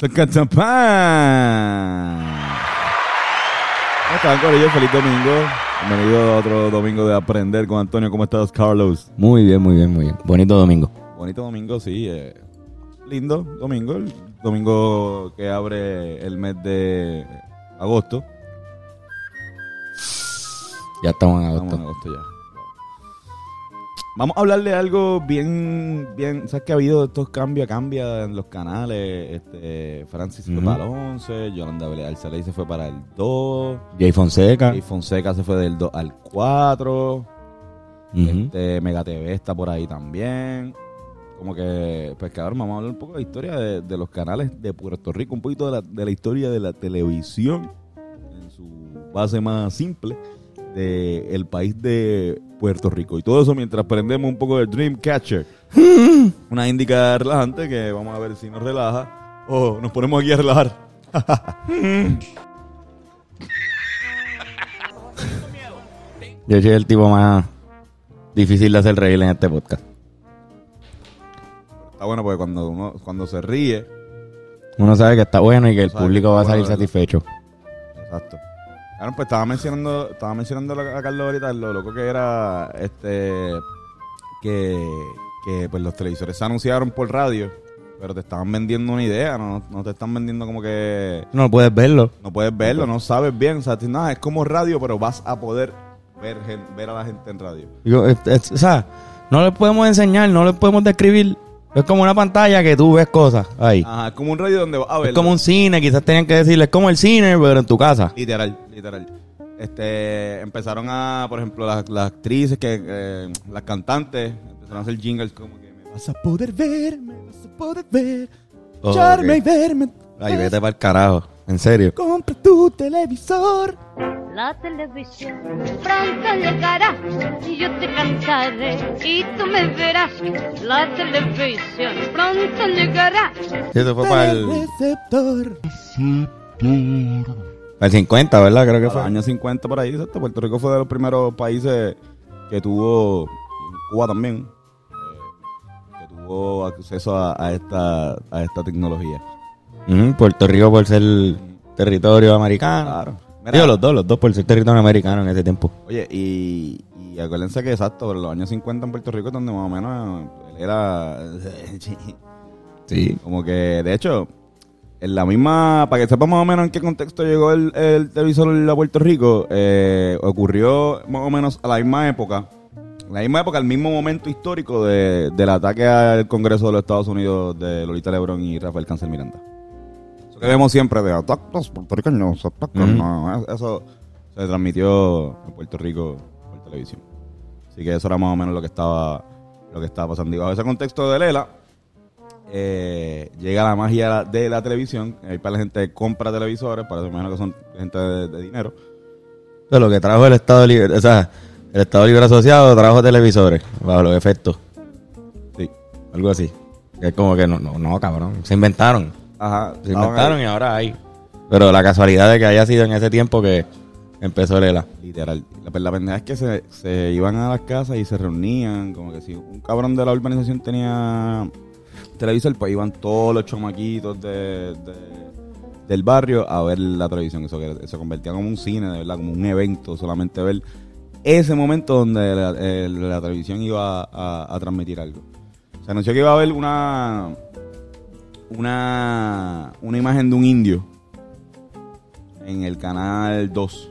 ¿Cómo están, Corillo? Feliz domingo. Bienvenido a otro domingo de Aprender con Antonio. ¿Cómo estás, Carlos? Muy bien, muy bien, muy bien. Bonito domingo. Bonito domingo, sí. eh, lindo domingo. El domingo que abre el mes de agosto. Ya estamos en Estamos agosto. en agosto ya. Vamos a hablar de algo bien, bien, sabes que ha habido estos cambios, cambia en los canales, este, Francis se fue para el 11, Yolanda Saley se fue para el 2, Jay Fonseca. y Fonseca se fue del 2 al 4, Ujú. este, Mega TV está por ahí también, como que, pues cabrón, vamos a hablar un poco de la historia de, de los canales de Puerto Rico, un poquito de la, de la historia de la televisión en su base más simple del país de Puerto Rico. Y todo eso mientras aprendemos un poco de Dreamcatcher. Una índica relajante que vamos a ver si nos relaja o nos ponemos aquí a relajar. Yo soy el tipo más difícil de hacer reír en este podcast. Está bueno porque cuando uno cuando se ríe, Uno sabe que está bueno y que el público va a salir satisfecho. exacto. Claro, pues estaba mencionando, estaba mencionando a Carlos ahorita lo loco que era este que, que pues los televisores se anunciaron por radio, pero te estaban vendiendo una idea, no, no te están vendiendo como que No puedes verlo. no puedes verlo, no sabes bien, o sea, nada, es como radio, pero vas a poder ver, ver a la gente en radio. Es- es- o sea, no les podemos enseñar, no les podemos describir. Es como una pantalla que tú ves cosas ahí. Ajá, es como un radio donde vas a ver. Es como un cine, quizás tenían que decirle, es como el cine, pero en tu casa. Literal, literal. Este, empezaron a, por ejemplo, las, las actrices, que eh, las cantantes, empezaron a hacer jingles como que me vas a poder ver, me vas a poder ver, Oh, escucharme ok. y verme. Ay, vete para el carajo. En serio. Compra tu televisor. La televisión pronto llegará y yo te cantaré y tú me verás. La televisión pronto llegará. Eso fue para el, receptor. para el 50, ¿verdad? Creo que Para fue. años 50 por ahí, exacto. Puerto Rico fue de los primeros países que tuvo, Cuba también, eh, que tuvo acceso a, a esta, a esta tecnología. Puerto Rico por ser territorio americano. Claro. Mira, Digo, los dos, los dos por ser territorio americano en ese tiempo. Oye, y, y acuérdense que exacto, los años 50 en Puerto Rico es donde más o menos él era Sí. como que, de hecho, en la misma, para que sepa más o menos en qué contexto llegó el, el televisor a Puerto Rico, eh, ocurrió más o menos a la misma época, la misma época, el mismo momento histórico de- del ataque al Congreso de los Estados Unidos de Lolita Lebron y Rafael Cáncer Miranda. Eso que vemos siempre de ataques puertorriqueños, ataques, Ujú. no, eso se transmitió en Puerto Rico por televisión. Así que eso era más o menos lo que estaba, lo que estaba pasando. Y bajo ese contexto de Lela, eh, llega la magia de la televisión. Ahí para la gente compra televisores, para eso imagino que son gente de, de dinero. Es lo que trajo el Estado Libre, o sea, el Estado Libre Asociado trajo televisores bajo los efectos, Sí. algo así. Es como que no, no, no, cabrón. Se inventaron. Ajá. Se inventaron ahí. y ahora hay. Pero la casualidad de que haya sido en ese tiempo que empezó el ELA. Literal. La, la pendeja es que se, se iban a las casas y se reunían. Como que si un cabrón de la urbanización tenía televisor, pues iban todos los chomaquitos de, de- del barrio a ver la televisión. Eso que se convertía como un cine, de verdad, como un evento, solamente ver ese momento donde la, el- la televisión iba a, a transmitir algo. Se anunció que iba a haber una una una imagen de un indio en el canal 2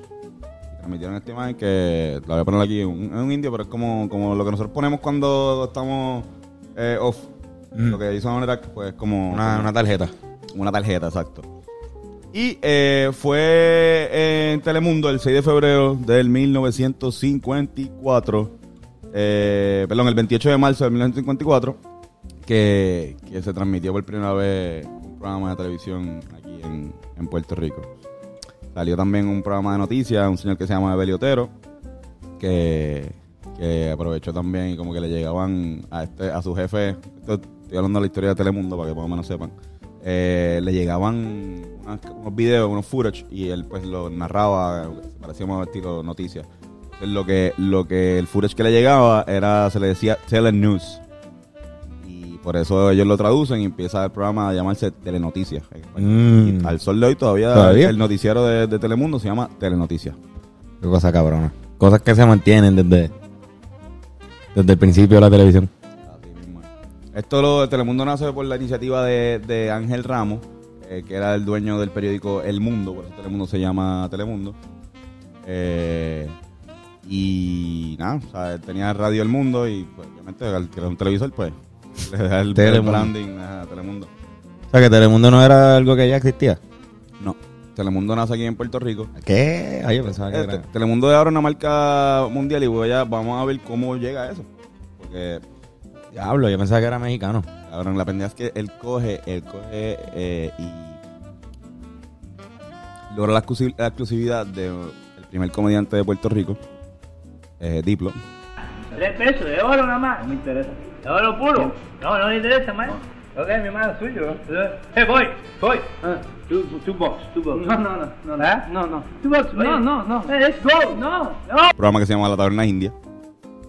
transmitieron esta imagen que la voy a poner aquí, es un indio, pero es como, como lo que nosotros ponemos cuando estamos eh, off. Lo que hizo manera pues como Una, tarjeta. una tarjeta, exacto. Y eh, fue en Telemundo el 6 de febrero del 1954, eh, perdón, el 28 de marzo de 1954, que, que se transmitió por primera vez un programa de televisión aquí en, en Puerto Rico. Salió también un programa de noticias, un señor que se llama Evelio Otero, que, que aprovechó también y como que le llegaban a este a su jefe, esto estoy hablando de la historia de Telemundo para que más o menos sepan, eh, le llegaban unos videos, unos footage y él pues lo narraba, parecía más estilo noticias. Lo que, lo que el footage que le llegaba era, se le decía Telenews. Por eso ellos lo traducen y empieza el programa a llamarse Telenoticias. en español. Mm. Y al sol de hoy todavía, ¿Todavía? el noticiero de, de Telemundo se llama Telenoticias. Qué cosa cabrona. Cosas que se mantienen desde, desde el principio de la televisión. Así mismo es. Esto lo de Telemundo nace por la iniciativa de, de Ángel Ramos, eh, que era el dueño del periódico El Mundo, por eso Telemundo se llama Telemundo. Eh, y nada, o sea, tenía Radio El Mundo y pues, obviamente al que era un televisor, pues el, el Telemundo. branding a Telemundo. O sea, que Telemundo no era algo que ya existía. No, Telemundo nace aquí en Puerto Rico. ¿Qué? Ay, yo pensaba que Eh, era... Te- Telemundo es ahora una marca mundial y voy a, vamos a ver cómo llega a eso. Porque Diablo, yo pensaba que era mexicano. Cabrón, la pendeja es que él coge, él coge eh, y logra la, exclusi- la exclusividad del primer comediante de Puerto Rico, eh, Diplo. Tres pesos de oro nada más. No me interesa. ¿De oro puro? No, no me interesa, man. Ok, mi hermano es suyo. Eh, voy, voy. Two, two bucks, two bucks. No, no, no. No, ¿Eh? no, no. Two bucks, no, no, no. Eh, let's go. No, no. Un programa que se llama La Taberna India,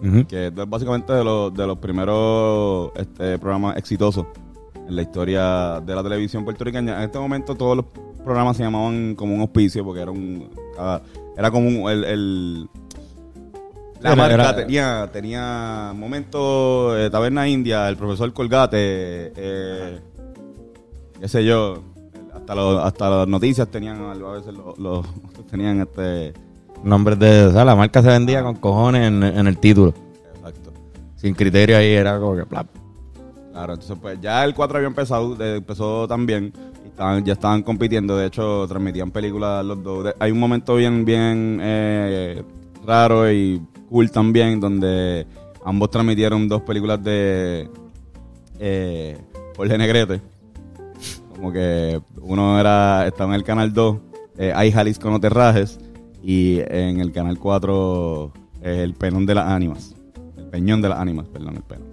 Ujú. que es de- básicamente de los, de los primeros este, programas exitosos en la historia de la televisión puertorriqueña. En este momento todos los programas se llamaban como un auspicio, porque era un cada- era como un, el, el- la marca era- tenía tenía momentos eh, Taberna India, el profesor Colgate, eh, qué sé yo, hasta los, hasta las noticias tenían a veces los, los- tenían este Nombres de... O sea, la marca se vendía con cojones en, en el título. exacto. Sin criterio ahí era como que... plap. Claro, entonces pues ya el 4 había empezado, eh, empezó también, ya estaban compitiendo, de hecho transmitían películas los dos. Hay un momento bien, bien eh, raro y cool también, donde ambos transmitieron dos películas de eh, Jorge Negrete. Como que uno era, estaba en el canal 2, eh, Hay Jalisco no te rajes, y en el canal 4 eh, El penón de las ánimas. El peñón de las ánimas, perdón, el penón.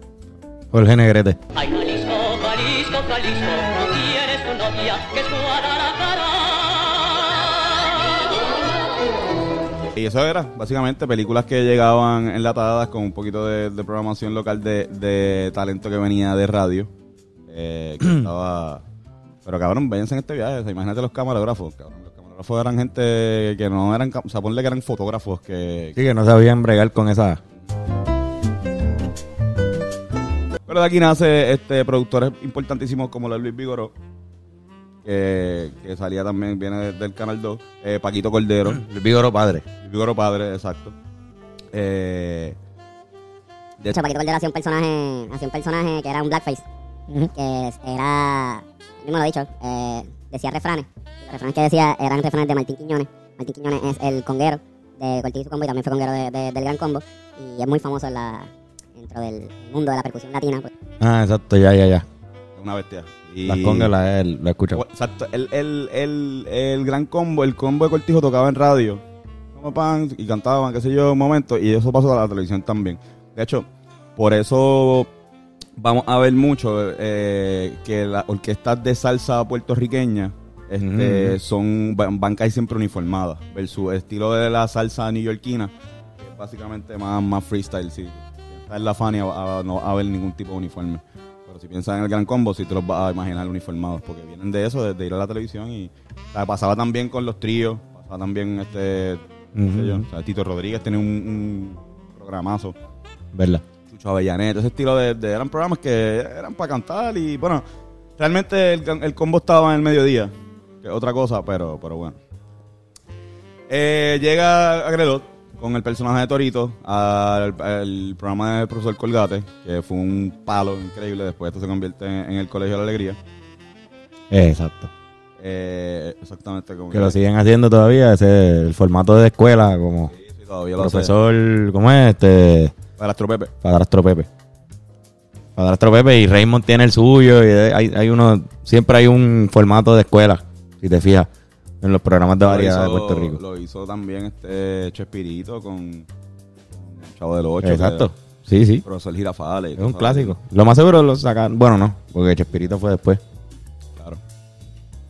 Jorge Negrete. Ay, Jalisco, Jalisco, Jalisco, tú tienes tu novia que es Guadalajara. Y eso era, básicamente, películas que llegaban enlatadas con un poquito de, de programación local de, de talento que venía de radio. eh, que estaba... Pero cabrón, váyanse en este viaje. o sea, imagínate los camarógrafos. Cabrón, los camarógrafos eran gente que no eran... O sea, ponle que eran fotógrafos que... Sí, que no sabían bregar con esa... Pero de aquí nace este productores importantísimos como Luis Vigoró. Que, que salía también, viene de- del Canal 2. eh, Paquito Cordero. El Vigoro padre. Luis Vigoró padre, exacto. Eh, De hecho, Paquito Cordero hacía un personaje, hacía un personaje que era un blackface. Que era, él mismo lo ha dicho, eh, decía refranes. Los refranes que decía eran refranes de Martín Quiñones. Martín Quiñones es el conguero de Cortiz y su combo y también fue conguero de- de- del Gran Combo. Y es muy famoso en la, dentro del mundo de la percusión latina. pues. Ah, exacto, ya, ya, ya. Una bestia. Y- Las congas la, él, la escucha. Exacto. El, el, el, el gran combo, el combo de Cortijo tocaba en radio. Y cantaban, qué sé yo, un momento. Y eso pasó a la televisión también. De hecho, por eso vamos a ver mucho eh, que las orquestas de salsa puertorriqueña este, Ujú. son van, casi siempre uniformadas. Versus el estilo de la salsa neoyorquina, que es básicamente más, más freestyle. Si piensas en la Fania, a- no va a haber ningún tipo de uniforme. Pero si piensas en el Gran Combo, sí te los vas a imaginar uniformados, porque vienen de eso, de, de ir a la televisión. Y o sea, pasaba también con los tríos, pasaba también este. qué sé yo, o sea, Tito Rodríguez tenía un, un programazo. ¿Verdad? Chucho Avellanet, ese estilo de, de- eran programas que eran para cantar y bueno, realmente el, el combo estaba en el mediodía, que es otra cosa, pero, pero bueno. Eh, llega Agrelot con el personaje de Torito al, al programa del profesor Colgate, que fue un palo increíble, después esto se convierte en, en el Colegio de la Alegría. Exacto. Eh, exactamente como Que lo siguen haciendo todavía, ese el formato de escuela, como Sí, sí, todavía lo profesor, ¿cómo es? Este, Padrastro Pepe. Padrastro Pepe. Padrastro Pepe y Raymond tiene el suyo y hay, hay uno, siempre hay un formato de escuela Si te fijas en los programas de variedad de Puerto Rico. Lo hizo también este Chespirito con, con Chavo del Ocho. Exacto. que- Sí, sí. Profesor Girafales. Es un clásico. Lo más seguro lo sacan. Bueno, no, porque Chespirito fue después. Claro.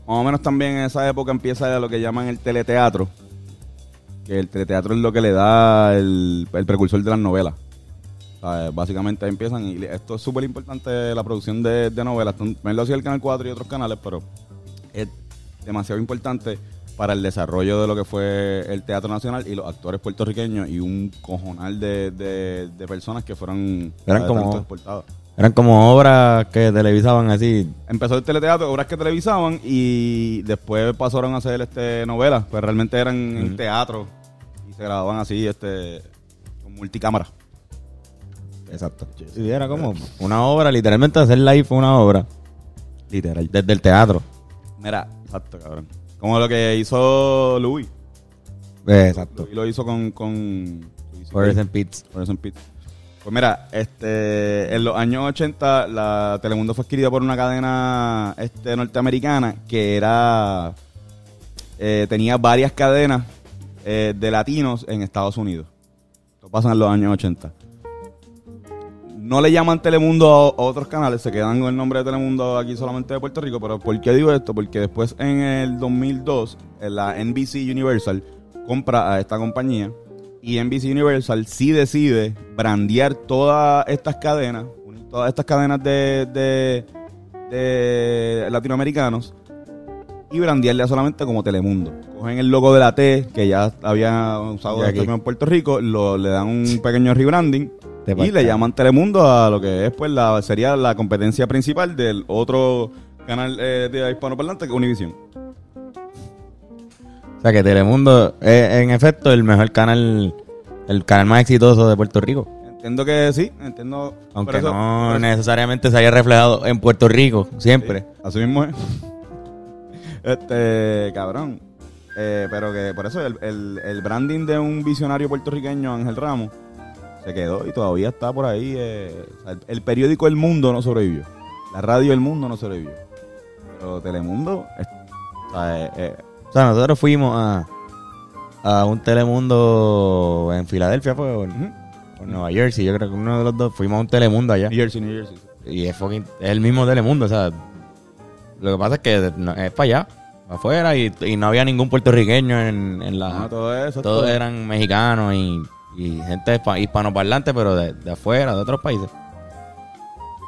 Más o menos también en esa época empieza lo que llaman el teleteatro. Que el teleteatro es lo que le da el, el precursor de las novelas. O sea, básicamente empiezan y esto es súper importante la producción de, de novelas. También lo hacía el Canal 4 y otros canales, pero es demasiado importante para el desarrollo de lo que fue el Teatro Nacional y los actores puertorriqueños y un cojonal de, de- de personas que fueron Eran como-. Eran como obras que televisaban así. Empezó el teleteatro, obras que televisaban y después pasaron a hacer este novelas, pues realmente eran en teatro y se grababan así este con multicámara. Exacto. Sí, era como una obra, literalmente hacer live fue una obra. Literal. Desde el teatro. Mira, exacto, cabrón. Como lo que hizo Louis. Exacto. Louis lo hizo con con Forrest and Pitts. Forrest and Pitt. Pues mira, este, en los años 80 la Telemundo fue adquirida por una cadena este, norteamericana que era eh, tenía varias cadenas eh, de latinos en Estados Unidos. Esto pasa en los años 80. No le llaman Telemundo a, a otros canales, se quedan con el nombre de Telemundo aquí solamente de Puerto Rico. Pero ¿por qué digo esto? Porque después en el 2002 en la NBC Universal compra a esta compañía y NBC Universal sí decide brandear todas estas cadenas, todas estas cadenas de, de, de latinoamericanos y brandearle solamente como Telemundo. Cogen el logo de la T, que ya había usado aquí. en Puerto Rico, lo, le dan un pequeño rebranding y le llaman Telemundo a lo que es pues la sería la competencia principal del otro canal eh, de hispanoparlante que es Univision. O sea que Telemundo es en efecto el mejor canal, el canal más exitoso de Puerto Rico. Entiendo que sí, entiendo. Aunque eso- no necesariamente se haya reflejado en Puerto Rico, siempre. Sí, así mismo es. Este, cabrón. Eh, pero que por eso el, el- el branding de un visionario puertorriqueño, Ángel Ramos, se quedó y todavía está por ahí. eh, o sea, el, el periódico El Mundo no sobrevivió. La radio El Mundo no sobrevivió. Pero Telemundo, es- o sea, eh, eh, O sea, nosotros fuimos a, a un Telemundo en Filadelfia, fue ujú. por Nueva Jersey. Yo creo que uno de los dos fuimos a un Telemundo allá. New Jersey, New Jersey. Y es, fucking- es el mismo Telemundo, o sea, lo que pasa es que no- es para allá, para afuera, y, y no había ningún puertorriqueño en, en la... No, todo eso. todos todo. eran mexicanos y, y gente hispa- hispanoparlante, pero de, de afuera, de otros países.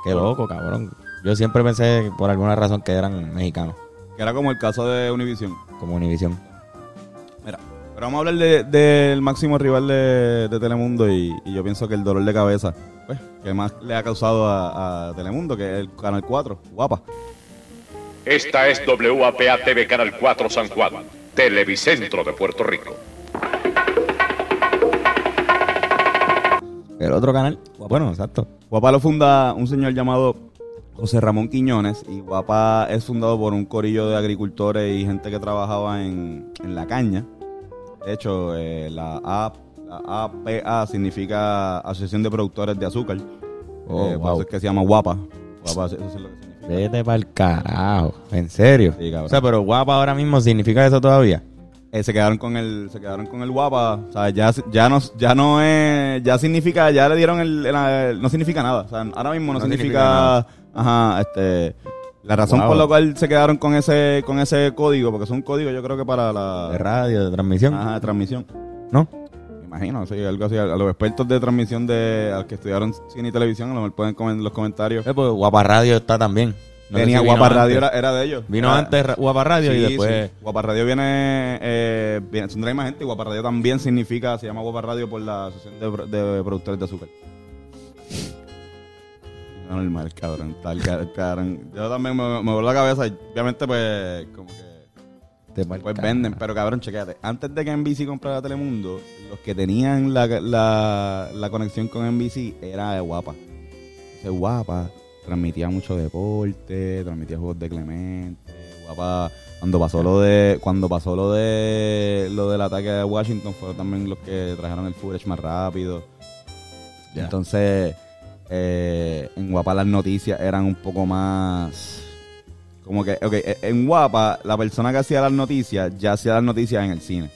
Qué loco, cabrón. Yo siempre pensé, por alguna razón, que eran mexicanos, Que era como el caso de Univision. como Univision. Mira, pero vamos a hablar de- del máximo rival de, de Telemundo y, y yo pienso que el dolor de cabeza pues, que más le ha causado a, a Telemundo, que es el Canal 4, guapa. Esta es WAPA TV Canal 4 San Juan, Televicentro de Puerto Rico. El otro canal, bueno, exacto. Guapa lo funda un señor llamado José Ramón Quiñones y Guapa es fundado por un corillo de agricultores y gente que trabajaba en, en la caña. De hecho, eh, la, A- la APA significa Asociación de Productores de Azúcar. Oh, Eh, por eso es que se llama Guapa. Guapa, eso es lo que significa. Vete para el carajo. ¿En serio? Sí, o sea, pero guapa ahora mismo significa eso todavía. Eh, se quedaron con el se quedaron con el guapa o sea ya ya no ya no es ya significa ya le dieron el, el- el- no significa nada o sea ahora mismo no, No significa, ajá este la razón Wow. por la cual se quedaron con ese con ese código porque es un código yo creo que para la De radio, de transmisión. ajá, de transmisión ¿No? me imagino sí, algo así a, a los expertos de transmisión de a los que estudiaron cine y televisión a lo mejor pueden comentar en los comentarios Eh, pues Guapa Radio está también. No tenía guapa radio era, era de ellos Vino Era- antes Guapa Radio y después... sí. Guapa Radio viene, eh, viene son de la misma gente y Guapa Radio también significa, se llama Guapa Radio por la Asociación de, Pro- de Productores de Azúcar. No, normal, cabrón. Tal, ca- cabrón. Yo también me, me voló la cabeza y obviamente pues como que Te pues venden, pero cabrón, chequéate. Antes de que NBC comprara Telemundo, los que tenían la, la, la conexión con NBC era de Guapa. Ese Guapa transmitía mucho deporte, transmitía juegos de Clemente, Guapa cuando pasó lo de cuando pasó lo de lo del ataque de Washington fueron también los que trajeron el footage más rápido. Entonces, eh, en Guapa las noticias eran un poco más Como que, ok, e- en Guapa, la persona que hacía las noticias ya hacía las noticias en el cine.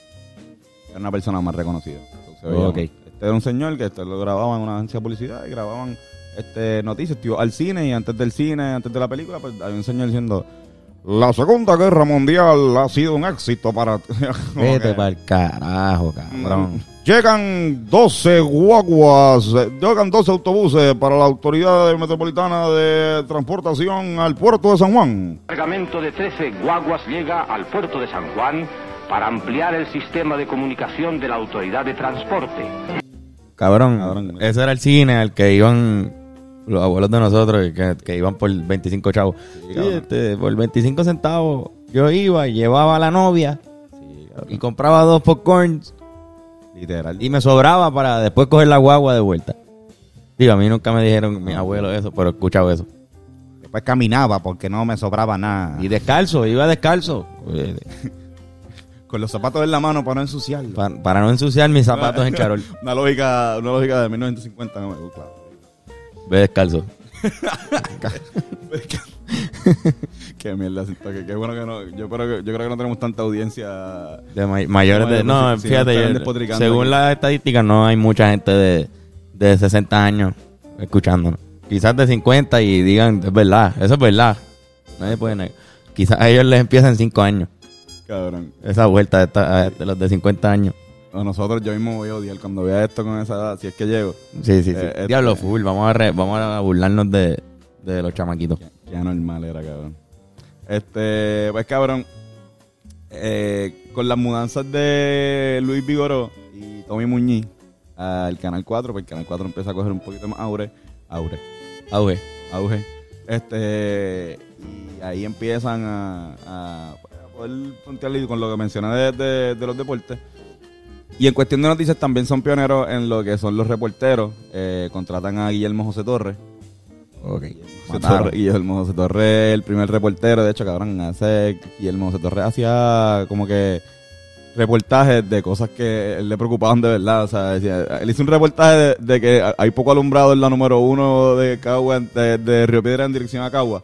Era una persona más reconocida. Se veía Ok. más. Este era un señor que este, lo grababan en una agencia de publicidad y grababan este, noticias. Tío, al cine y antes del cine, antes de la película, pues había un señor diciendo. La Segunda Guerra Mundial ha sido un éxito para... Vete para el carajo, cabrón. Llegan 12 guaguas, eh, llegan 12 autobuses para la Autoridad Metropolitana de Transportación al puerto de San Juan. cargamento de 13 guaguas llega al puerto de San Juan para ampliar el sistema de comunicación de la autoridad de transporte. Cabrón, Cabrón. ese era el cine al que iban los abuelos de nosotros, que, que iban por 25 chavos. Sí, este, por 25 centavos yo iba y llevaba a la novia y compraba dos popcorns Literal. y me sobraba para después coger la guagua de vuelta. Digo, a mí nunca me dijeron mi abuelo eso, pero he escuchado eso. Después caminaba porque no me sobraba nada. Y descalzo, iba descalzo. con los zapatos en la mano para no ensuciarlo. pa- para no ensuciar mis zapatos en charol. Una lógica, una lógica de 1950 no me gusta. Ve descalzo. Qué mierda, que qué bueno que no. Yo, creo que, yo creo que no tenemos tanta audiencia. De may- mayores de... No, si- fíjate, yo- despotricando según las estadísticas no hay mucha gente de, de 60 años escuchándonos. Quizás de 50 y digan, es verdad, eso es verdad. Nadie puede negar. Quizás a ellos les empieza en 5 años. Cabrón. Esa vuelta de, esta- de los de 50 años. A nosotros yo mismo voy a odiar cuando vea esto con esa edad, si es que llego. Sí, sí, sí. Eh, este- Diablo full, vamos a, re- vamos a burlarnos de, de los chamaquitos. Qué anormal era, cabrón. Este, pues cabrón, eh, con las mudanzas de Luis Vigoró y Tommy Muñiz al Canal 4, pues el Canal 4 empieza a coger un poquito más aure, aure, Auge. auge. Este, y ahí empiezan a, a, a poder frontearle con lo que mencioné de, de- de los deportes. Y en cuestión de noticias también son pioneros en lo que son los reporteros. Eh, contratan a Guillermo José Torres. Ok. José. Torres, Guillermo José Torres, el primer reportero, de hecho, cabrón, hace, Guillermo José Torres hacía como que reportajes de cosas que él le preocupaban de verdad, o sea, decía, él hizo un reportaje de, de que hay poco alumbrado en la número uno de Cagua, de, de Río Piedra en dirección a Cagua.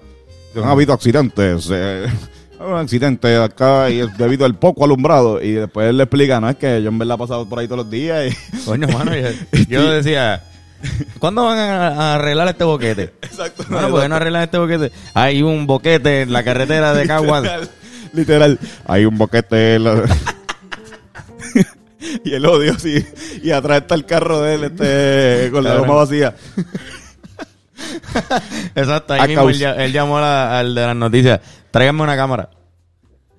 Han habido accidentes, eh, un accidente acá y es debido al poco alumbrado. Y después él le explica, no, es que yo en verdad he pasado por ahí todos los días y... Coño, mano, yo, yo decía, ¿cuándo van a, arreglar este boquete? Exacto. Bueno, ¿por qué no arreglan este boquete? Hay un boquete en la carretera de Caguas. Literal, literal. Hay un boquete. en la- y el odio, sí. Y atrás está el carro de él, este, con la goma vacía. Exacto, ahí A mismo él, llamó la- al de las noticias. Tráiganme una cámara.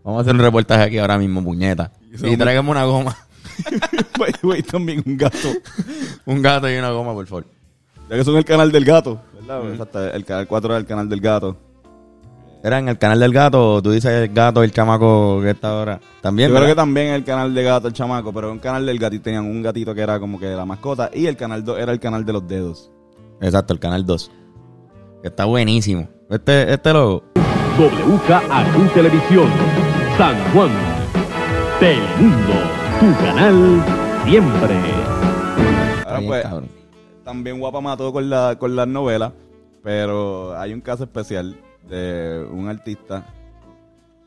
Vamos a hacer un reportaje aquí ahora mismo, puñeta. Y es tráiganme una goma. También un gato. Un gato y una goma, por favor. Ya que son el canal del gato, ¿verdad? Exacto, el canal 4 es el canal del gato. ¿Era en el canal del gato o tú dices el gato, el chamaco que está ahora? También, Yo creo que también el canal de gato, el chamaco, pero un canal del gatito tenían un gatito que era como que la mascota y el canal 2 era el canal de los dedos. Exacto, el canal 2. Que está buenísimo. Este, este logo. WKAQ Televisión, San Juan, Telemundo, tu canal siempre. Ahora bien, pues, cabrón. también guapa mató con, la, con las novelas, pero hay un caso especial de un artista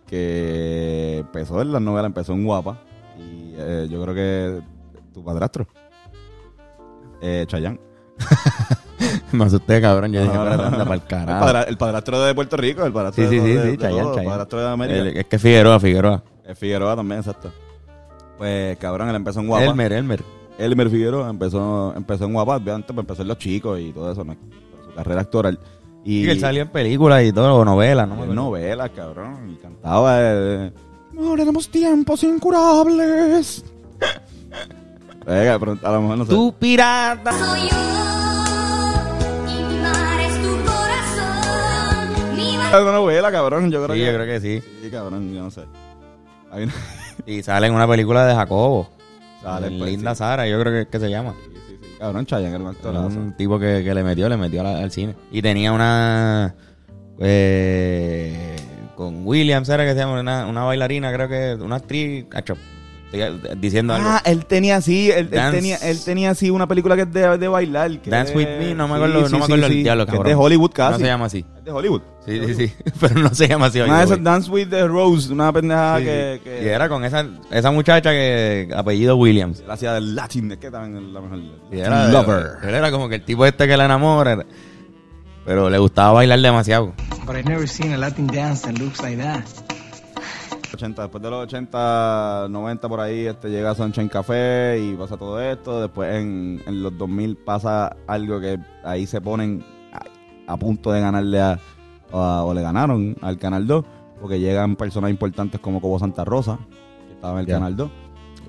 que empezó en las novelas, empezó en guapa, y eh, yo creo que tu padrastro, eh, Chayanne. Me asusté, cabrón. Yo dije, No, no, "Espérate, no. anda pa'l El, carajo". padra- el padrastro de Puerto Rico, el padrastro Sí, sí, de, sí, de- sí, de Chayanne, todo, el padrastro de América. El- es que Figueroa, Figueroa. Eh, Figueroa también, exacto. Pues cabrón, él empezó en guapa. Elmer, Elmer. Elmer Figueroa empezó, empezó en guapa, obviamente pues empezó en Los Chicos y todo eso, ¿no? Por su carrera actoral. Y Y él salió en películas y todo, novelas, ¿no? novelas, cabrón, y cantaba eh, Ahora tenemos tiempos incurables. Venga, pero a lo mejor no sé. ¡Tu pirata! Soy yo Es una novela, cabrón, yo creo Sí, que... yo creo que sí. Sí, cabrón, yo no sé. Hay una... Y sale en una película de Jacobo. Sale, En pues, Linda sí. Sara, yo creo que, que se llama. Sí, sí, sí. Cabrón, Chayanne era un actorazo. un tipo que, que le metió, le metió a la- al cine. Y tenía una... Eh, con Williams era que se llama, una, una bailarina, creo que, una actriz, cacho, estoy diciendo algo. Ah, él tenía sí, él, él Dance- tenía, él tenía sí una película que es de, de bailar. que Dance es- with me, no me acuerdo, no me acuerdo el diablo, que es cabrón. de Hollywood casi. No se llama así. Es de Hollywood. Sí, sí, sí. Pero no se llama así. Una de esas Dance with the Rose, una pendejada Sí, sí. que, que Y era con esa, esa muchacha que apellido Williams. él hacía del Latin, es que también es la mejor. Y era Lover. Él era como que el tipo este que la enamora. Pero le gustaba bailar demasiado. But I've never seen a Latin dance that looks like that. 80, después de los 80, 90 por ahí, este llega Sunshine Café y pasa todo esto. Después en, en los 2000 pasa algo que ahí se ponen a, a punto de ganarle a, a- o le ganaron al Canal 2, porque llegan personas importantes como Cobo Santa Rosa, que estaba en el Ya. Canal 2,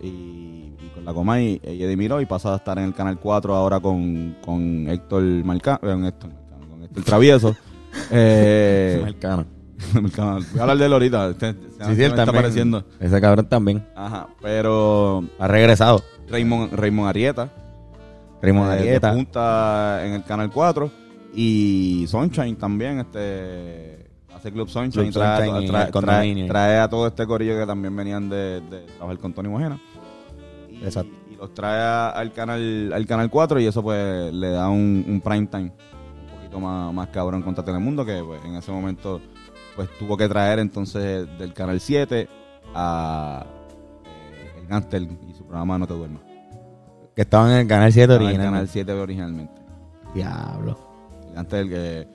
y, y con la Comay y Eddie Miró, y pasa a estar en el Canal 4 ahora con, con Héctor Marcano, con Héctor, Marcano, con Héctor Travieso. eh, Marcano. Voy a hablar de él ahorita. Este- este- Sí, sí, él está apareciendo. Ese cabrón también. Ajá, pero Ha regresado. Raymond, Raymond Arieta. Raymond eh, Arieta. de punta en el Canal 4. Y Sunshine también, este hace Club Sunshine, Club trae, Sunshine trae- trae- trae a todo este corillo que también venían de, de trabajar con Tony Mojena. Y, Exacto. y los trae a- al canal al canal 4 y eso pues le da un, un prime time un poquito más, más cabrón contra Telemundo que pues, en ese momento pues tuvo que traer entonces del canal 7 a eh, el Gánster y su programa No te duermas. Que estaba en el canal 7 Estaba en el canal 7 originalmente. Diablo. El Gánster que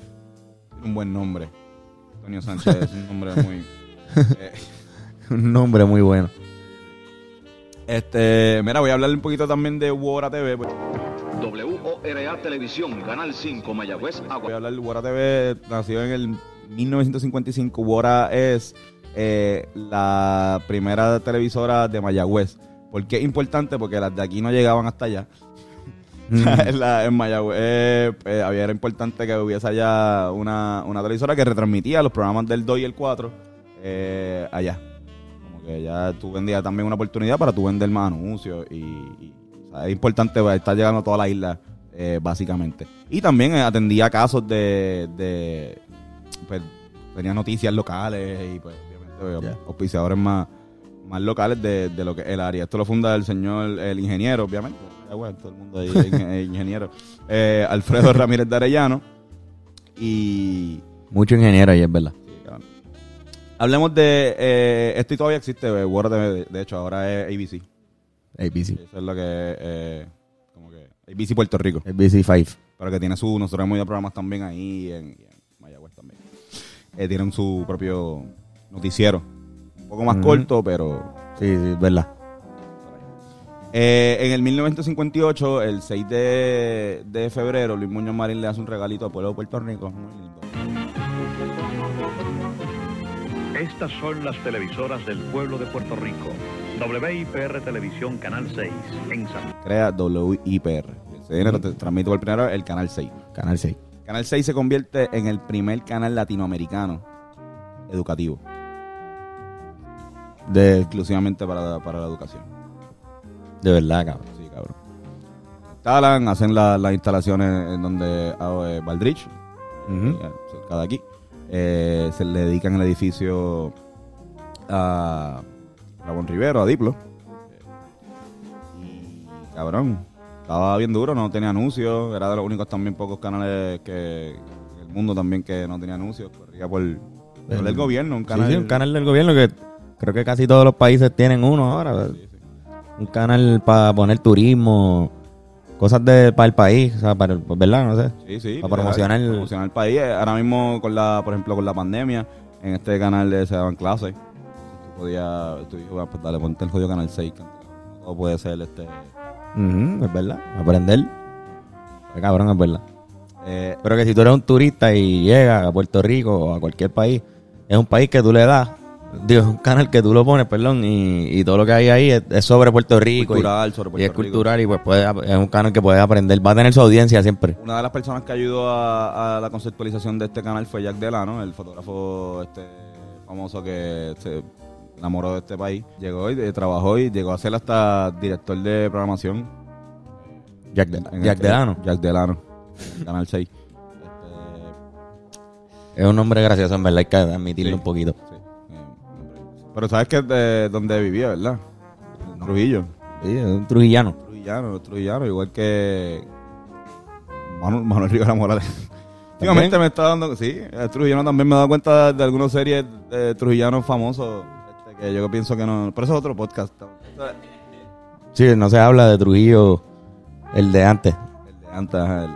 tiene un buen nombre. Antonio Sánchez es un nombre muy eh, Un nombre muy bueno. Este, mira, voy a hablarle un poquito también de Wora TV. pues. WORA Televisión, Canal 5, Mayagüez, Voy a hablar de Wora TV, nació en el 1955. Wora es eh, la primera televisora de Mayagüez. ¿Por qué es importante? Porque las de aquí no llegaban hasta allá. en, la- en Mayagüez eh, eh, había, era importante que hubiese allá una, una televisora que retransmitía los programas del 2 y el 4 eh, allá. Como que ya tú vendías también una oportunidad para tú vender más anuncios y, y, o sea, es importante pues, estar llegando a toda la isla eh, básicamente. Y también eh, atendía casos de, de pues, tenía noticias locales y pues obviamente eh, auspiciadores más, más locales de, de lo que el área. Esto lo funda el señor, el ingeniero, obviamente. Bueno, todo el mundo ahí es ing- es ingeniero. Eh, Alfredo Ramírez de Arellano. Y Mucho ingeniero ahí, es verdad. hablemos de eh, esto y todavía existe, eh, Word de, de hecho, ahora es ABC. ABC. Eso es lo que eh, como que ABC Puerto Rico. ABC 5. Pero que tiene su, nosotros hemos ido a programas también ahí en, en Mayagüez también. Eh, tienen su propio noticiero. Un poco más corto, pero Sí, sí, es verdad. Eh, en el 1958, el 6 de, de febrero, Luis Muñoz Marín le hace un regalito al pueblo de Puerto Rico. Muy lindo. Estas son las televisoras del pueblo de Puerto Rico. WIPR Televisión Canal 6 en San Crea WIPR. Te transmite por primera vez el Canal 6. Canal 6. Canal 6 se convierte en el primer canal latinoamericano educativo. De, Exclusivamente para, para la educación. De verdad, cabrón. Sí, cabrón. Instalan, hacen la- las instalaciones en donde ah, eh, Valdrich, Ujú. eh, cerca de aquí. Eh, se le dedican el edificio a Ramón Rivero, a Diplo. Y cabrón, estaba bien duro, no tenía anuncios, era de los únicos también pocos canales que el mundo también que no tenía anuncios, corría por, por el gobierno, un canal. Sí, sí, un canal del gobierno que creo que casi todos los países tienen uno ahora. Un canal para poner turismo, cosas de para el país, o sea, para pues, ¿verdad? No sé. Sí, sí. Para promocionar el- promocionar el país. Eh, Ahora mismo, con la, por ejemplo, con la pandemia, en este canal se daban clases. Tú podías, tú dices, "Ah, pues dale, ponte el jodido canal 6. que no Todo puede ser este. Es verdad. Aprender. Qué cabrón, es verdad. eh, Pero que si tú eres un turista y llegas a Puerto Rico o a cualquier país, es un país que tú le das, digo, es un canal que tú lo pones, perdón, y, y todo lo que hay ahí es, es sobre Puerto Rico. y- Cultural, sobre y, Puerto es Rico. cultural y pues puede, es un canal que puedes aprender. Va a tener su audiencia siempre. una de las personas que ayudó a, a la conceptualización de este canal fue Jack Delano, el fotógrafo este famoso que se enamoró de este país. Llegó y eh, trabajó y llegó a ser hasta director de programación. Jack, en Jack este- Delano. Jack Delano, en Canal 6. Es un nombre gracioso, en verdad, hay que admitirlo Sí. un poquito. Sí, Pero sabes que es de donde vivía, ¿verdad? En Trujillo. Sí, es un trujillano. Trujillano, trujillano, igual que Manuel, Manuel Rivera Morales. Últimamente me está dando, sí, el Trujillano también me he dado cuenta de algunas series de trujillanos famosos este, que yo pienso que no, pero eso es otro podcast. Sí, no se habla de Trujillo, el de antes. El de antes, ajá, el-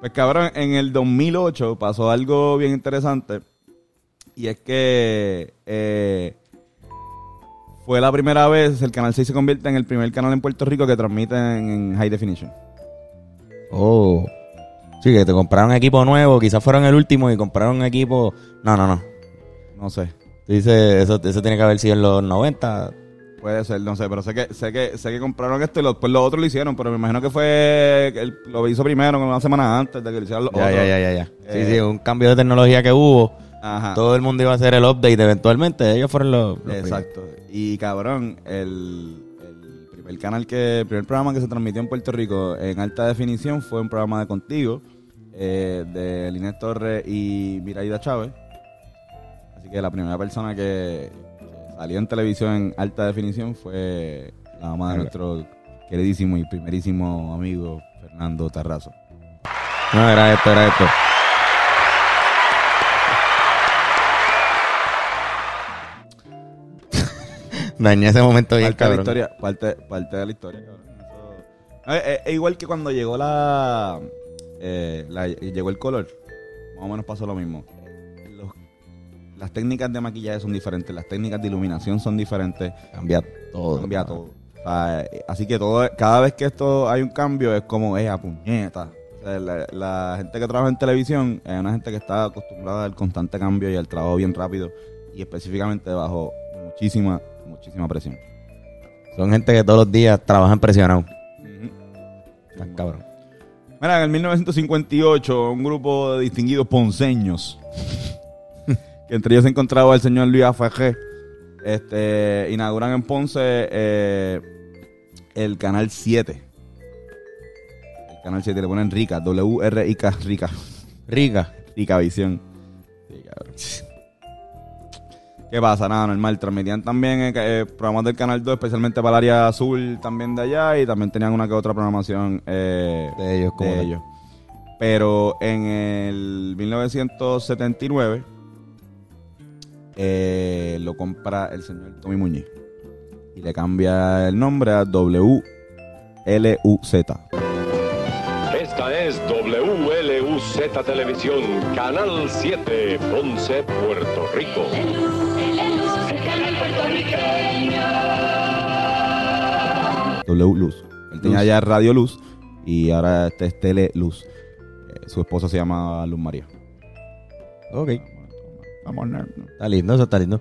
Pues cabrón, en el 2008 pasó algo bien interesante y es que eh, fue la primera vez el Canal 6 se convierte en el primer canal en Puerto Rico que transmite en, en High Definition. Oh. Sí, que te compraron equipo nuevo, quizás fueron el último y compraron un equipo. No, no, no. No sé. Dice, eso, eso tiene que haber sido en los 90. Puede ser, no sé, pero sé que sé que sé que compraron esto y lo- después los otros lo hicieron, pero me imagino que fue que él lo hizo primero, una semana antes de que lo hicieran los Ya, otros. ya, ya, ya, ya. Sí, Eh, sí, un cambio de tecnología que hubo. Ajá. Todo el mundo iba a hacer el update eventualmente. Ellos fueron los. los Exacto. Y cabrón, el, el primer canal que, el primer programa que se transmitió en Puerto Rico en alta definición fue un programa de Contigo, eh, de Linés Torres y Miraida Chávez. Así que la primera persona que, que salió en televisión en alta definición fue la mamá de nuestro queridísimo y primerísimo amigo Fernando Tarrazo. No, era esto, era esto. Dañé ese momento bien, parte de la historia, parte, parte de la historia, cabrón. Eso- Eh, eh, es igual que cuando llegó la, eh, la- llegó el color, más o menos pasó lo mismo. Los- las técnicas de maquillaje son diferentes, las técnicas de iluminación son diferentes. Cambia todo. Cambia todo. O sea, así que todo, cada vez que esto hay un cambio es como, eh, a puñeta. La, la gente que trabaja en televisión es una gente que está acostumbrada al constante cambio y al trabajo bien rápido y específicamente bajo muchísima, muchísima presión. Son gente que todos los días trabajan presionados. Están cabrón. Mira, en el 1958, un grupo de distinguidos ponceños, que entre ellos se encontraba el señor Luis Afagé, este, inauguran en Ponce eh, el Canal 7. El Canal 7 le ponen Rica, W-R-I-K, Rica. Rica. Rica Visión. Sí, cabrón. ¿Qué pasa? Nada, normal. Transmitían también eh, eh, programas del Canal 2, especialmente para el área azul también de allá, y también tenían una que otra programación eh, De ellos, como de ellos. Pero en el 1979 eh, lo compra el señor Tommy Muñiz y le cambia el nombre a WLUZ. Esta es WLUZ Televisión, Canal 7, Ponce, Puerto Rico. W Luz. Él tenía ya Radio Luz y ahora este es Tele Luz. Eh, su esposa se llama Luz María. Ok. Vamos, nerd. Está lindo, eso está lindo.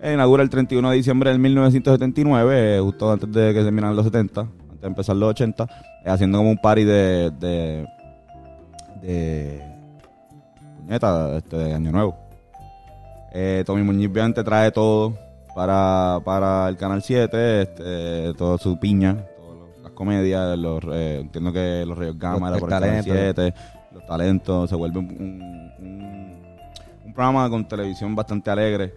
Eh, Inaugura el 31 de diciembre del 1979, eh, justo antes de que terminaran los 70, antes de empezar los 80, eh, haciendo como un party de. de. de. puñeta, este, de Año Nuevo. Tommy Muñiz obviamente trae todo para, para el Canal 7, este, toda su piña, todas las comedias, los, eh, entiendo que los rayos gamma Los era por el Canal talentos. 7, los talentos, se vuelve un, un- un- un programa con televisión bastante alegre.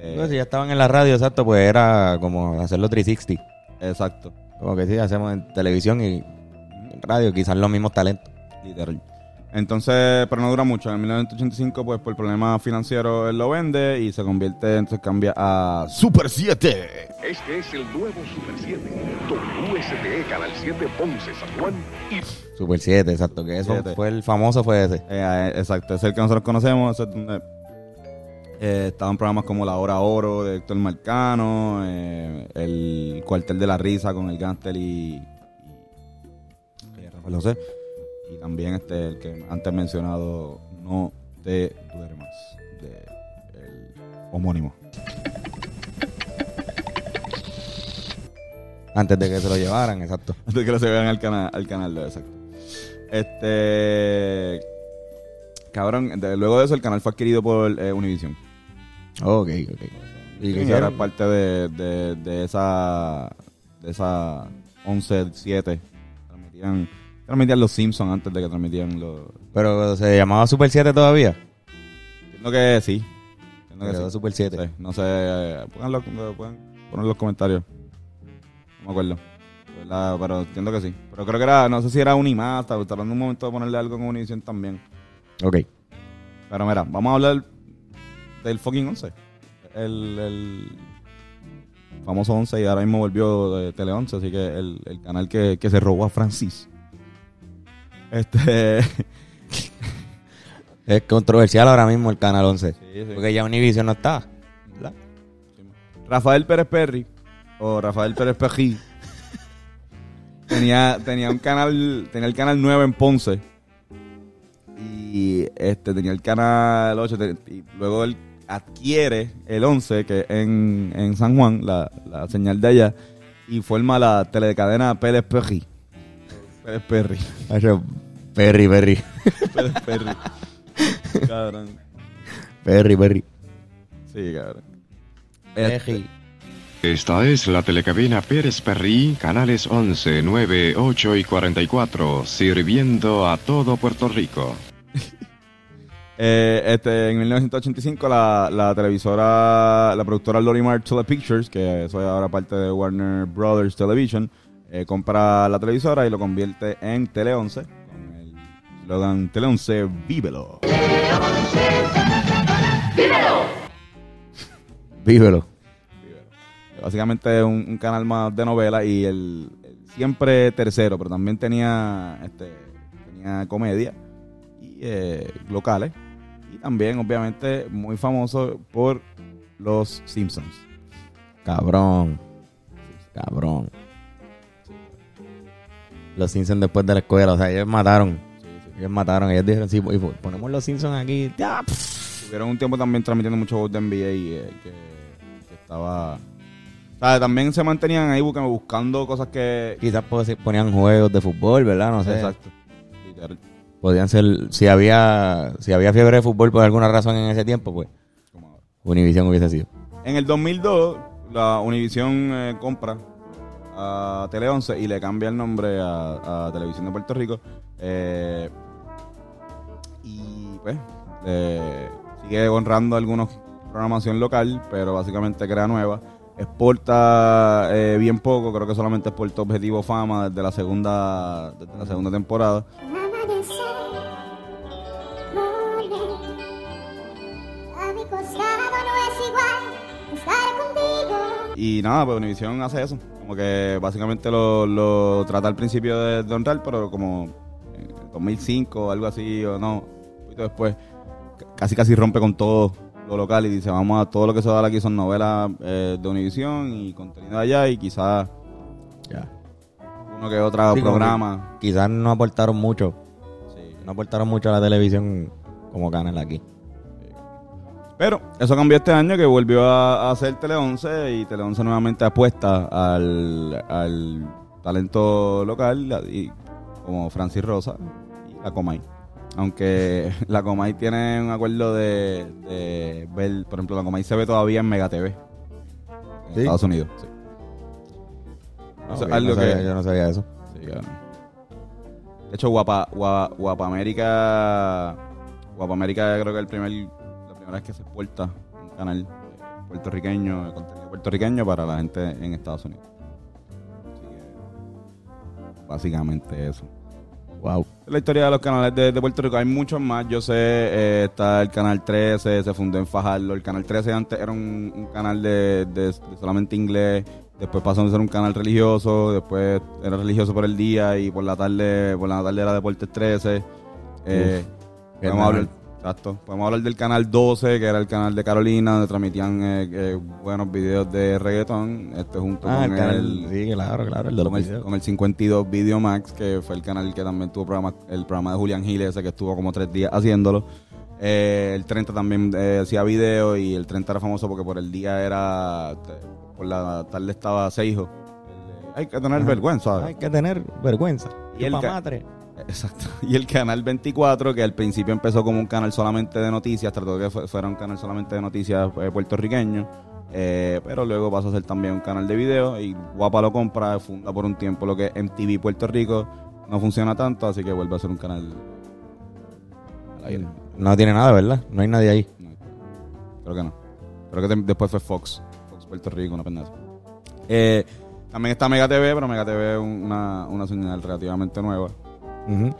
eh, si ya estaban en la radio, exacto, pues era como hacerlo 360. Exacto. Como que sí, hacemos en televisión y en radio, quizás los mismos talentos. Literal. Entonces, pero no dura mucho. En 1985, pues por problemas financieros él lo vende y se convierte, entonces cambia a Super 7. Este es el nuevo Super 7, WSTE Canal 7 Ponce San Juan y Super 7, exacto, que eso fue el famoso, fue ese. Eh, exacto, es el que nosotros conocemos. ese es donde eh, estaban programas como La Hora Oro de Héctor Marcano, eh, El Cuartel de la Risa con el Gánster y, y- y Rafael José. Y también este el que antes mencionado No te duermas de el homónimo. Antes de que se lo llevaran, exacto. Antes de que lo se vean al canal, al canal exacto. Este cabrón, de- luego de eso el canal fue adquirido por eh, Univision. Ok, ok. ¿Y qué Y era parte de, de, de esa de esa 11 7 transmitían transmitían los Simpsons antes de que transmitían los Pero se llamaba Super 7 todavía. entiendo que sí entiendo que sí. Super 7. Sí, no sé eh, pónganlo pueden poner en los comentarios no me acuerdo pero entiendo que sí pero creo que era no sé si era Unimás estaba tratando un momento de ponerle algo en Univision también Ok. Pero mira, vamos a hablar del fucking 11. El, el famoso 11 y ahora mismo volvió de Tele 11, así que el, el canal que, que se robó a Francis. Este. Es controversial ahora mismo el Canal 11. Sí, sí. Porque ya Univision no está. ¿verdad? Rafael Pérez Perry, o Rafael Pérez Perry, tenía, tenía un canal, tenía el canal 9 en Ponce. Y este tenía el canal 8. te- Y luego él adquiere el 11, que en, en San Juan, la, la señal de allá, y forma la telecadena Pérez Perry. Pérez Perry. Hacho, Perry, Perry. Pérez Perry. Cabrón. Perry, Perry. Sí, cabrón. Perry. Esta es la telecabina Pérez Perrí, canales 11, 9, 8 y 44, sirviendo a todo Puerto Rico. Eh, este, en 1985 la, la televisora, la productora Lorimar Telepictures, que es ahora parte de Warner Brothers Television, eh, compra la televisora y lo convierte en Tele 11 con el slogan Tele 11 Vívelo. Vívelo. Básicamente es un, un canal más de novela y el, el siempre tercero, pero también tenía este tenía comedia y eh, locales y también obviamente muy famoso por los Simpsons. Cabrón. Cabrón. Los Simpsons después de la escuela, o sea, ellos mataron. Ellos mataron, ellos dijeron, sí, y ponemos los Simpsons aquí. Tuvieron un tiempo también transmitiendo mucho juegos de NBA y eh, que, que estaba... O sea, también se mantenían ahí buscando, buscando cosas que... Quizás pues, ponían juegos de fútbol, ¿verdad? No sé. Exacto. Literal. Podían ser, si había, si había fiebre de fútbol por alguna razón en ese tiempo, pues Univision hubiese sido. En el 2002, la Univision eh, compra a Tele 11 y le cambia el nombre a, a Televisión de Puerto Rico. Eh, y pues eh, sigue honrando algunos programación local, pero básicamente crea nueva. Exporta eh, bien poco, creo que solamente exportó Objetivo Fama desde la segunda, desde la segunda temporada. Y nada, pues Univision hace eso. Como que básicamente lo, lo trata al principio de, de honrar, pero como en 2005 o algo así, o no, un poquito después, casi casi rompe con todo lo local y dice, vamos a todo lo que se va a dar aquí son novelas eh, de Univision y contenido allá y quizás Ya. uno que otro Sí, programa. Quizás no aportaron mucho. No aportaron mucho a la televisión como canal aquí. Pero eso cambió este año que volvió a, a hacer Tele 11 y Tele 11 nuevamente apuesta al, al talento local y, como Francis Rosa y la Comay. Aunque la Comay tiene un acuerdo de, de ver, por ejemplo, la Comay se ve todavía en Mega TV en ¿Sí? Estados Unidos. sí. Ah, algo no sabía- que- yo no sabía eso. Sí, claro. De hecho, Guapa, Gua- Guapa América, Guapa América creo que el primer, primera vez que se exporta un canal eh, puertorriqueño, de contenido puertorriqueño para la gente en Estados Unidos. Así que, básicamente eso. Wow. La historia de los canales de, de Puerto Rico. Hay muchos más. Yo sé, eh, está el canal 13, se fundó en Fajardo. El canal 13 antes era un, un canal de, de- de solamente inglés. Después pasó a ser un canal religioso. Después era religioso por el día y por la tarde, por la tarde era Deportes 13. Eh, qué podemos, hablar, canal. Exacto. podemos hablar del canal 12, que era el canal de Carolina, donde transmitían eh, eh, buenos videos de reggaetón. Este junto Ah, con el canal- sí, claro, claro, el de los con el, con el 52 Video Max, que fue el canal que también tuvo programa, el programa de Julián Giles, ese que estuvo como tres días haciéndolo. Eh, el 30 también eh, hacía video y el 30 era famoso porque por el día era, por la tarde estaba Seijo. Hay que tener Ajá. vergüenza. Hay que tener vergüenza. Y el, madre. Exacto. Y el canal 24, que al principio empezó como un canal solamente de noticias, trató de que fu- fuera un canal solamente de noticias eh, puertorriqueño, eh, pero luego pasó a ser también un canal de video y Guapa lo compra, funda por un tiempo lo que es MTV Puerto Rico, no funciona tanto, así que vuelve a ser un canal al aire. No tiene nada, ¿verdad? No hay nadie ahí. Creo que no. Creo que te- después fue Fox, Fox Puerto Rico, una pendeja. Eh, también está Mega TV, pero Mega TV es una, una señal relativamente nueva. No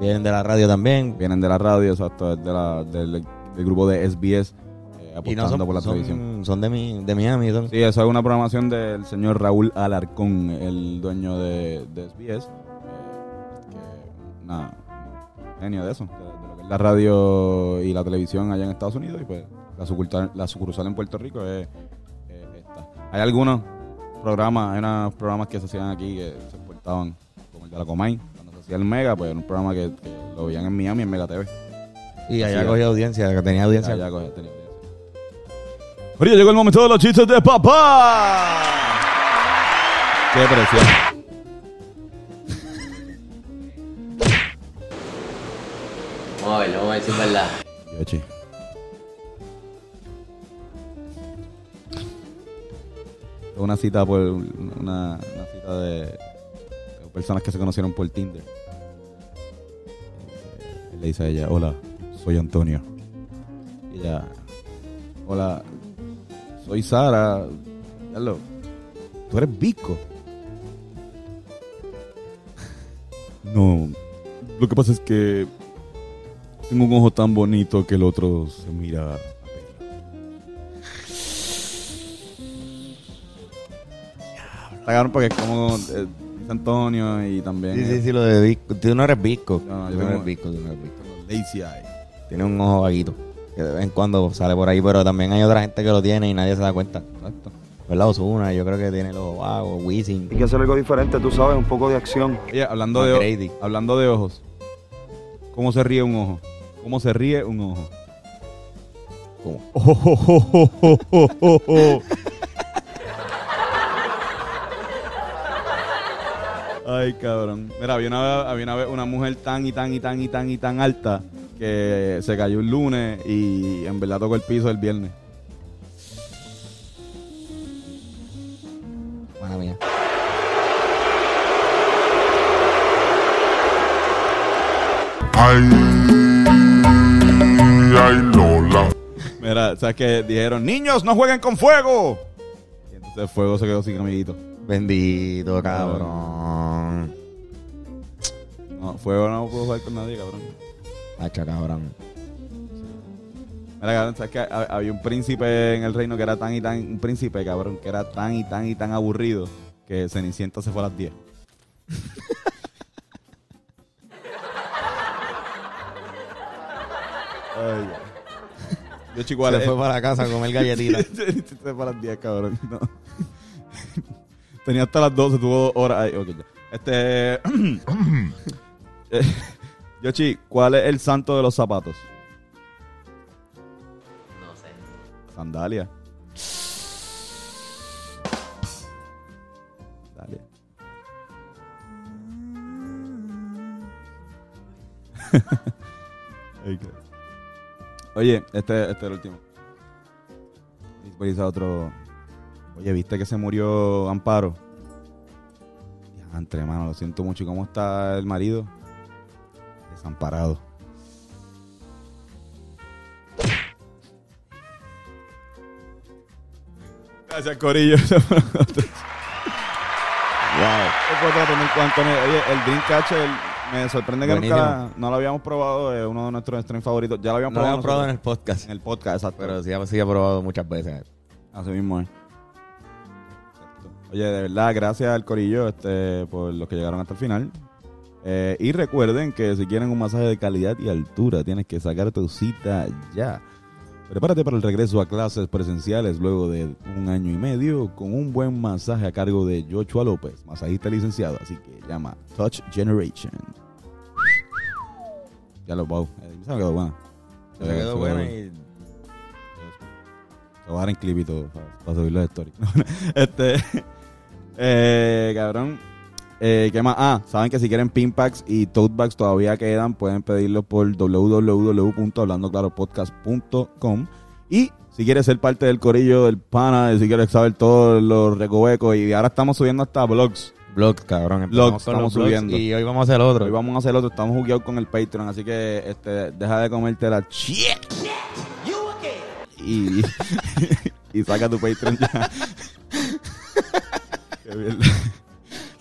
Vienen de la radio también. Vienen de la radio, exacto, de la, del, del grupo de SBS, eh, Y no apostando son, por la son- televisión. son de, mi, de Miami. Son. Sí, eso es una programación del señor Raúl Alarcón, el dueño de, de SBS. eh, que, nada, genio de eso, de, de lo que es la radio y la televisión allá en Estados Unidos. Y pues la sucursal, la sucursal en Puerto Rico es, es esta. Hay algunos programas, hay unos programas que se hacían aquí que se exportaban, de la Comay, cuando se hacía el Mega, pues era un programa que, que lo veían en Miami, en Mega TV. Y allá Así cogía audiencia, que tenía audiencia. Ya cogía, tenía audiencia. Ahorita llegó el momento de los chistes de papá. Qué presión. Vamos a ver, vamos a ver si es verdad. Una cita por una, una cita de, personas que se conocieron por Tinder. Eh, Él le dice a ella, hola, soy Antonio. Y ella, hola, soy Sara. Hello, tú eres Vico. No, lo que pasa es que tengo un ojo tan bonito que el otro se mira. Cabrón porque es como eh, Antonio y también. Sí, sí, sí, lo de Visco. Tú no eres Visco. No, yo no eres Visco, tú no eres Visco. Lazy eye. Tiene un ojo vaguito. Que de vez en cuando sale por ahí, pero también hay otra gente que lo tiene y nadie se da cuenta. Exacto. ¿Verdad? Osuna, yo creo que tiene el ojo vago, Wisin. Hay que hacer algo diferente, tú sabes, un poco de acción. Oye, hablando de, hablando de ojos. ¿Cómo se ríe un ojo? ¿Cómo se ríe un ojo? ¿Cómo? Ay, cabrón. Mira, había una, había una vez una mujer tan y tan y tan y tan y tan alta que se cayó el lunes y en verdad tocó el piso el viernes. Mala mía. Ay, ay, Lola. Mira, ¿sabes que Dijeron, niños, no jueguen con fuego. Y entonces el fuego se quedó sin amiguito. Bendito, cabrón. No, fuego no puedo jugar con nadie, cabrón. Hacha, cabrón. Mira, cabrón, ¿sabes que ha- Había un príncipe en el reino que era tan y tan, un príncipe, cabrón, que era tan y tan y tan aburrido que Cenicienta se fue a las 10. Ay, yo chico, Se fue para la casa a comer galletitas. se fue para las 10, cabrón. no. Tenía hasta las 12, tuvo dos horas. Ay, ok, ya. Este. eh, Yoshi, ¿cuál es el santo de los zapatos? No sé. Sandalia. Dale. Qué- Oye, este, este es el último. Después dice otro. Oye, ¿viste que se murió Amparo? Entre mano, lo siento mucho. ¿Y cómo está el marido? Desamparado. Gracias, Corillo. Wow. Oye, el Dreamcatcher me sorprende que Buenísimo. nunca no lo habíamos probado. Es uno de nuestros streams favoritos. Ya lo habíamos No lo probado. hemos probado en el podcast. En el podcast, exacto. Pero sí, sí he probado muchas veces. Así mismo es. Oye, de verdad, gracias al Corillo este, por los que llegaron hasta el final. Eh, y recuerden que si quieren un masaje de calidad y altura, tienes que sacar tu cita ya. Prepárate para el regreso a clases presenciales luego de un año y medio con un buen masaje a cargo de Joshua López, masajista licenciado. Así que llama Touch Generation. Ya lo wow. Eh, Se me quedó buena. Se me quedó buena y Lo voy a dar en clip y todo para, para subirlo de story. este. Eh, cabrón. Eh, ¿Qué más? Ah, saben que si quieren pin packs y tote bags todavía quedan, pueden pedirlo por www.hablandoclaropodcast.com. Y si quieres ser parte del corillo del pana, si quieres saber todos los recovecos, y ahora estamos subiendo hasta blogs. Blogs, cabrón. Blogs estamos subiendo. y hoy vamos a hacer otro. Hoy vamos a hacer otro. Estamos jugueados con el Patreon, así que este, deja de comerte la shit. Y, y saca tu Patreon ya. Qué mierda.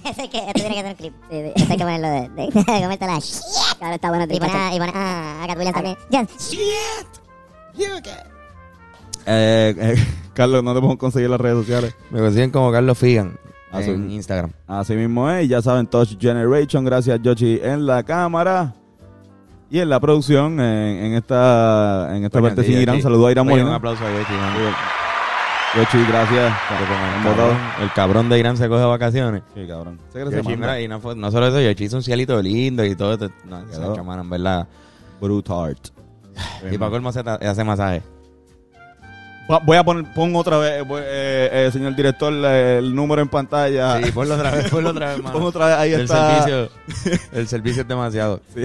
Ese que, este tiene que ser un clip. Sí, sí, Este hay que ponerlo de, de, de comerte la shit. Ahora está bueno. Y pone, a- y pone a, a Cat Williams también. Just Eh, eh, Carlos, no te podemos conseguir las redes sociales. Me consiguen como Carlos Figan Así- en Instagram. Así mismo es, y ya saben, Touch Generation, gracias Yoshi en la cámara y en la producción, en, en esta en esta Coño, parte sí, sin Irán, Yoshi. saludo a Irán Oye, Molina. Un aplauso a Yoshi. Yoshi, gracias. El cabrón, el cabrón de Irán se coge vacaciones. Sí, cabrón. Se cree Yoshi, se manda. mira, y no, fue- no solo eso, Yoshi hizo un cielito lindo y todo. esto- No, Quedó. esa mano, en verdad. Brutart. Y para colmo se ta- hace masaje. Va- Voy a poner, pon otra vez, voy- eh, eh, señor director, eh, el número en pantalla. Sí, ponlo otra vez, ponlo otra vez, mano. Pon otra vez, ahí el está. Servicio, el servicio es demasiado. Sí.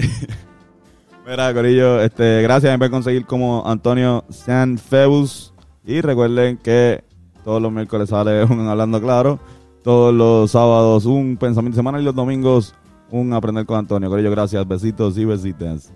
Mira, Corillo, este, gracias. Me pueden conseguir como Antonio Sanfeus. Y recuerden que todos los miércoles sale un Hablando Claro, todos los sábados un Pensamiento de semana. y los domingos un Aprender con Antonio. Corillo, gracias, besitos y besitas.